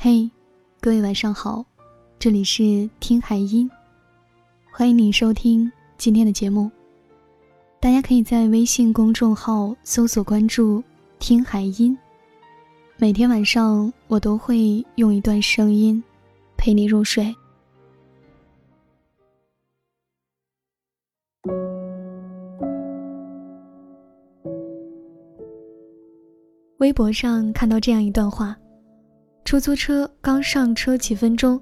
嘿，各位晚上好，这里是听海音，欢迎你收听今天的节目。大家可以在微信公众号搜索关注“听海音”，每天晚上我都会用一段声音陪你入睡。微博上看到这样一段话。出租车刚上车几分钟，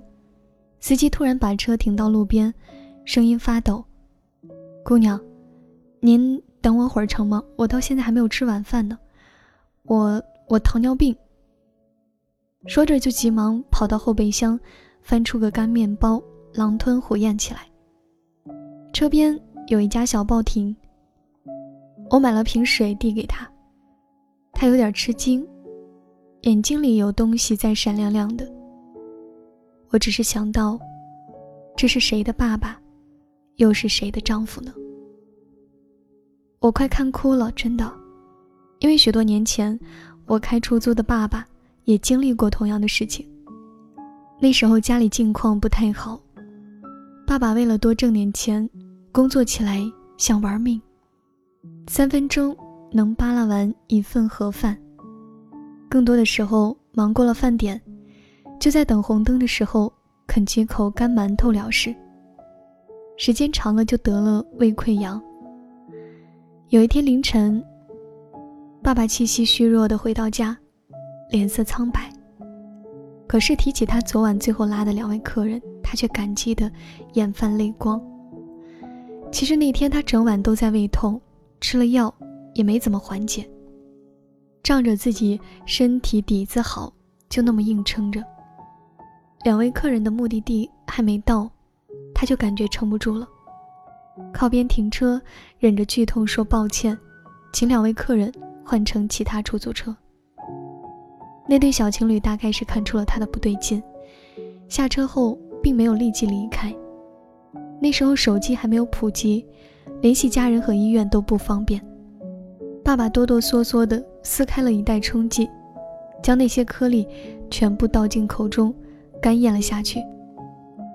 司机突然把车停到路边，声音发抖：“姑娘，您等我会儿成吗？我到现在还没有吃晚饭呢。我我糖尿病。”说着就急忙跑到后备箱，翻出个干面包，狼吞虎咽起来。车边有一家小报亭，我买了瓶水递给他，他有点吃惊。眼睛里有东西在闪亮亮的。我只是想到，这是谁的爸爸，又是谁的丈夫呢？我快看哭了，真的，因为许多年前，我开出租的爸爸也经历过同样的事情。那时候家里境况不太好，爸爸为了多挣点钱，工作起来想玩命，三分钟能扒拉完一份盒饭。更多的时候，忙过了饭点，就在等红灯的时候啃几口干馒头了事。时间长了，就得了胃溃疡。有一天凌晨，爸爸气息虚弱的回到家，脸色苍白。可是提起他昨晚最后拉的两位客人，他却感激的眼泛泪光。其实那天他整晚都在胃痛，吃了药也没怎么缓解。仗着自己身体底子好，就那么硬撑着。两位客人的目的地还没到，他就感觉撑不住了，靠边停车，忍着剧痛说抱歉，请两位客人换乘其他出租车。那对小情侣大概是看出了他的不对劲，下车后并没有立即离开。那时候手机还没有普及，联系家人和医院都不方便。爸爸哆哆嗦嗦地撕开了一袋冲剂，将那些颗粒全部倒进口中，干咽了下去，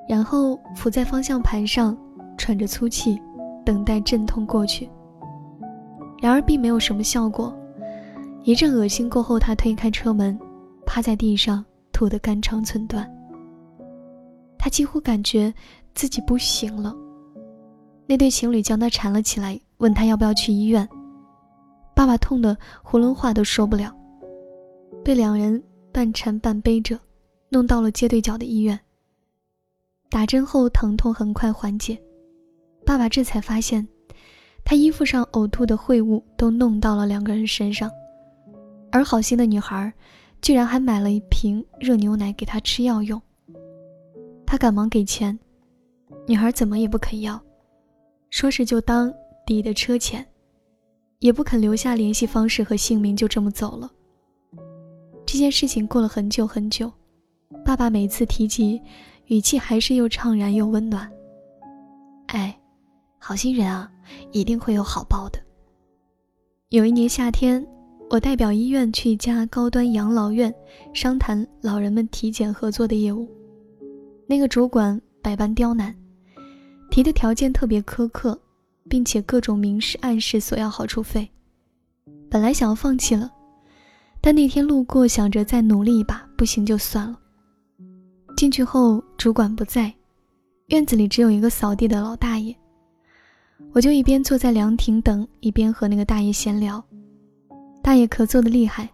然后伏在方向盘上，喘着粗气，等待阵痛过去。然而并没有什么效果，一阵恶心过后，他推开车门，趴在地上吐得肝肠寸断。他几乎感觉自己不行了。那对情侣将他缠了起来，问他要不要去医院。爸爸痛得囫囵话都说不了，被两人半缠半背着，弄到了街对角的医院。打针后疼痛很快缓解，爸爸这才发现，他衣服上呕吐的秽物都弄到了两个人身上，而好心的女孩，居然还买了一瓶热牛奶给他吃药用。他赶忙给钱，女孩怎么也不肯要，说是就当抵的车钱。也不肯留下联系方式和姓名，就这么走了。这件事情过了很久很久，爸爸每次提及，语气还是又怅然又温暖。哎，好心人啊，一定会有好报的。有一年夏天，我代表医院去一家高端养老院商谈老人们体检合作的业务，那个主管百般刁难，提的条件特别苛刻。并且各种明示暗示索要好处费，本来想要放弃了，但那天路过，想着再努力一把，不行就算了。进去后，主管不在，院子里只有一个扫地的老大爷，我就一边坐在凉亭等，一边和那个大爷闲聊。大爷咳嗽的厉害，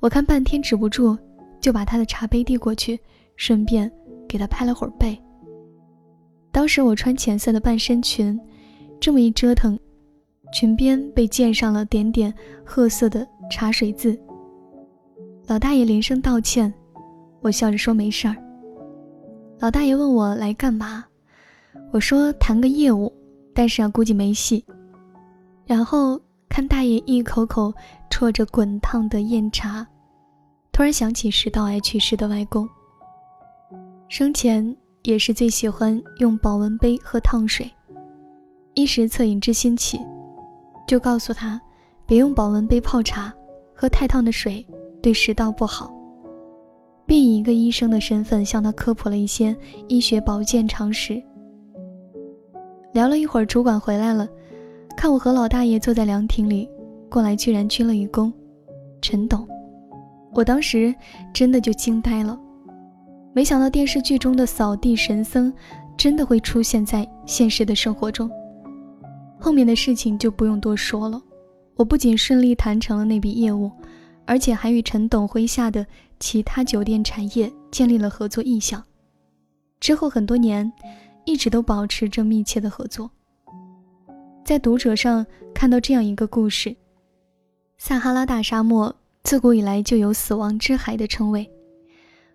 我看半天止不住，就把他的茶杯递过去，顺便给他拍了会儿背。当时我穿浅色的半身裙。这么一折腾，裙边被溅上了点点褐色的茶水渍。老大爷连声道歉，我笑着说没事儿。老大爷问我来干嘛，我说谈个业务，但是啊估计没戏。然后看大爷一口口啜着滚烫的酽茶，突然想起食道癌去世的外公，生前也是最喜欢用保温杯喝烫水。一时恻隐之心起，就告诉他，别用保温杯泡茶，喝太烫的水对食道不好。并以一个医生的身份向他科普了一些医学保健常识。聊了一会儿，主管回来了，看我和老大爷坐在凉亭里，过来居然鞠了一躬：“陈董。”我当时真的就惊呆了，没想到电视剧中的扫地神僧真的会出现在现实的生活中。后面的事情就不用多说了，我不仅顺利谈成了那笔业务，而且还与陈董麾下的其他酒店产业建立了合作意向。之后很多年，一直都保持着密切的合作。在读者上看到这样一个故事：撒哈拉大沙漠。自古以来就有“死亡之海”的称谓，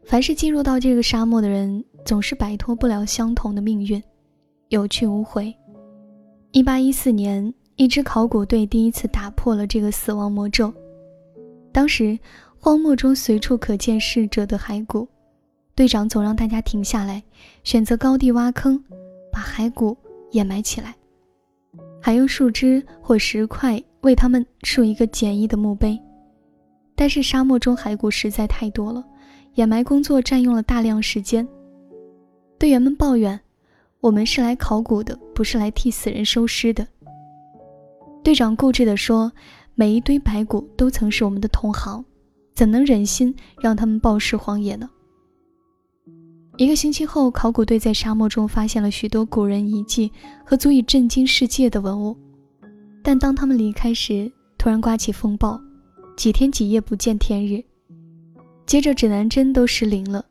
凡是进入到这个沙漠的人，总是摆脱不了相同的命运，有去无回。一八一四年，一支考古队第一次打破了这个死亡魔咒。当时，荒漠中随处可见逝者的骸骨，队长总让大家停下来，选择高地挖坑，把骸骨掩埋起来，还用树枝或石块为他们竖一个简易的墓碑。但是沙漠中骸骨实在太多了，掩埋工作占用了大量时间。队员们抱怨：“我们是来考古的，不是来替死人收尸的。”队长固执地说：“每一堆白骨都曾是我们的同行，怎能忍心让他们暴尸荒野呢？”一个星期后，考古队在沙漠中发现了许多古人遗迹和足以震惊世界的文物，但当他们离开时，突然刮起风暴。几天几夜不见天日，接着指南针都失灵了，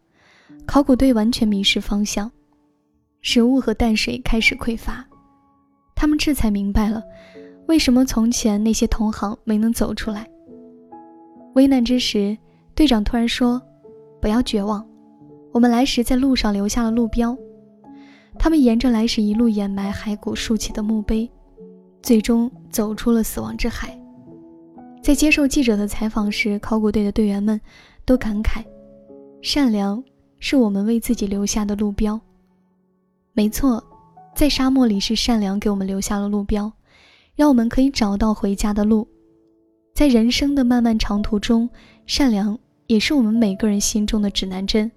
考古队完全迷失方向，食物和淡水开始匮乏，他们这才明白了，为什么从前那些同行没能走出来。危难之时，队长突然说：“不要绝望，我们来时在路上留下了路标。”他们沿着来时一路掩埋骸骨竖起的墓碑，最终走出了死亡之海。在接受记者的采访时，考古队的队员们都感慨：“善良是我们为自己留下的路标。”没错，在沙漠里是善良给我们留下了路标，让我们可以找到回家的路。在人生的漫漫长途中，善良也是我们每个人心中的指南针，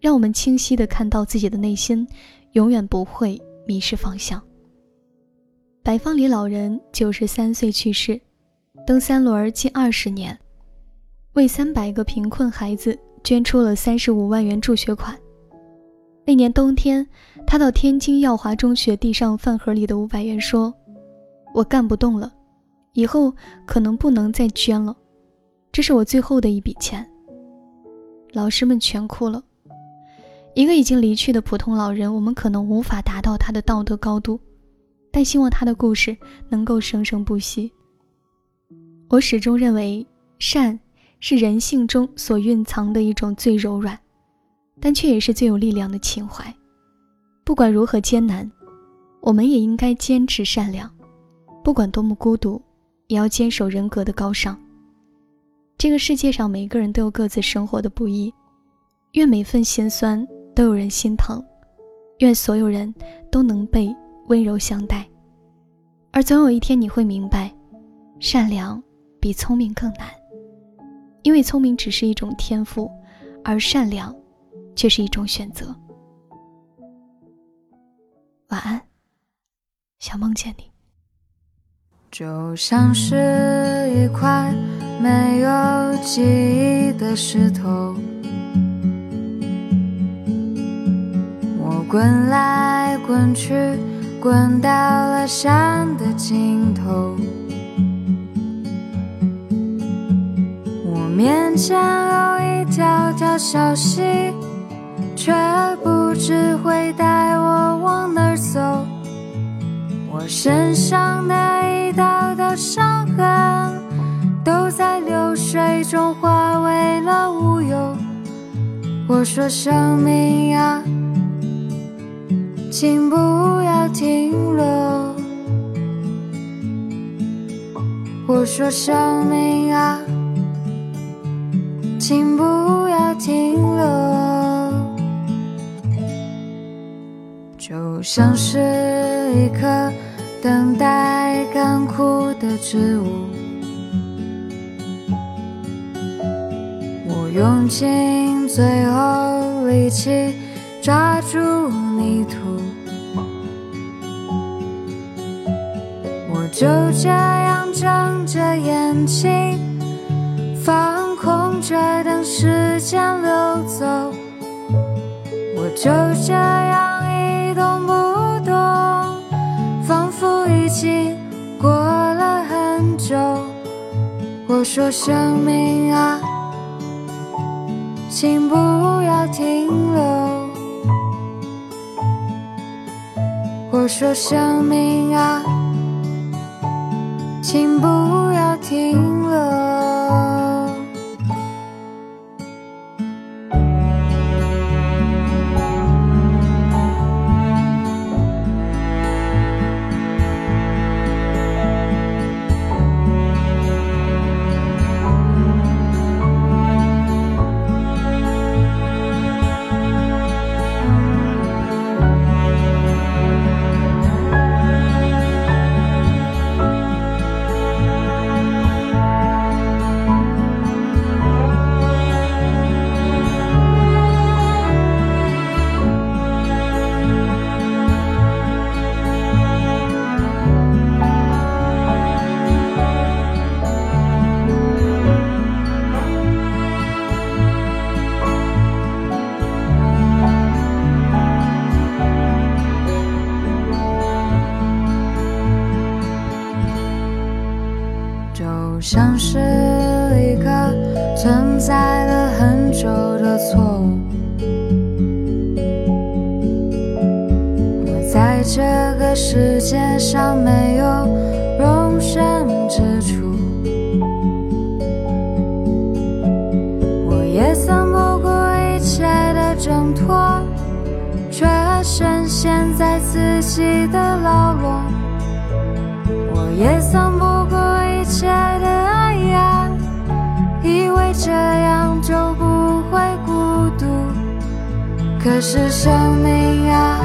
让我们清晰的看到自己的内心，永远不会迷失方向。白方里老人九十三岁去世。蹬三轮近二十年，为三百个贫困孩子捐出了三十五万元助学款。那年冬天，他到天津耀华中学递上饭盒里的五百元，说：“我干不动了，以后可能不能再捐了，这是我最后的一笔钱。”老师们全哭了。一个已经离去的普通老人，我们可能无法达到他的道德高度，但希望他的故事能够生生不息。我始终认为，善是人性中所蕴藏的一种最柔软，但却也是最有力量的情怀。不管如何艰难，我们也应该坚持善良；不管多么孤独，也要坚守人格的高尚。这个世界上，每个人都有各自生活的不易，愿每份心酸都有人心疼，愿所有人都能被温柔相待。而总有一天，你会明白，善良。比聪明更难，因为聪明只是一种天赋，而善良却是一种选择。晚安，想梦见你。就像是一块没有记忆的石头，我滚来滚去，滚到了山的尽头。我面前有一条条小溪，却不知会带我往哪儿走。我身上的一道道伤痕，都在流水中化为了乌有。我说生命啊，请不要停留。我说生命啊。请不要停留，就像是一棵等待干枯的植物。我用尽最后力气抓住泥土，我就这样睁着眼睛，放空着等时间流走，我就这样我说生命啊。请不要停留。我说生命啊，请不要停留。就像是一个存在了很久的错误，我在这个世界上没有容身之处。我也曾不顾一切的挣脱，却深陷在自己的牢笼。我也曾不可是生命啊，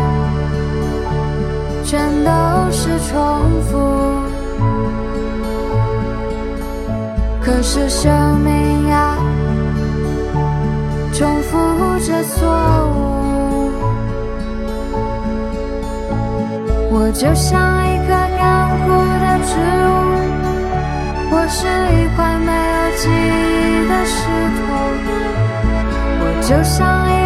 全都是重复。可是生命啊，重复着错误。我就像一棵干枯的植物，我是一块没有记忆的石头，我就像一。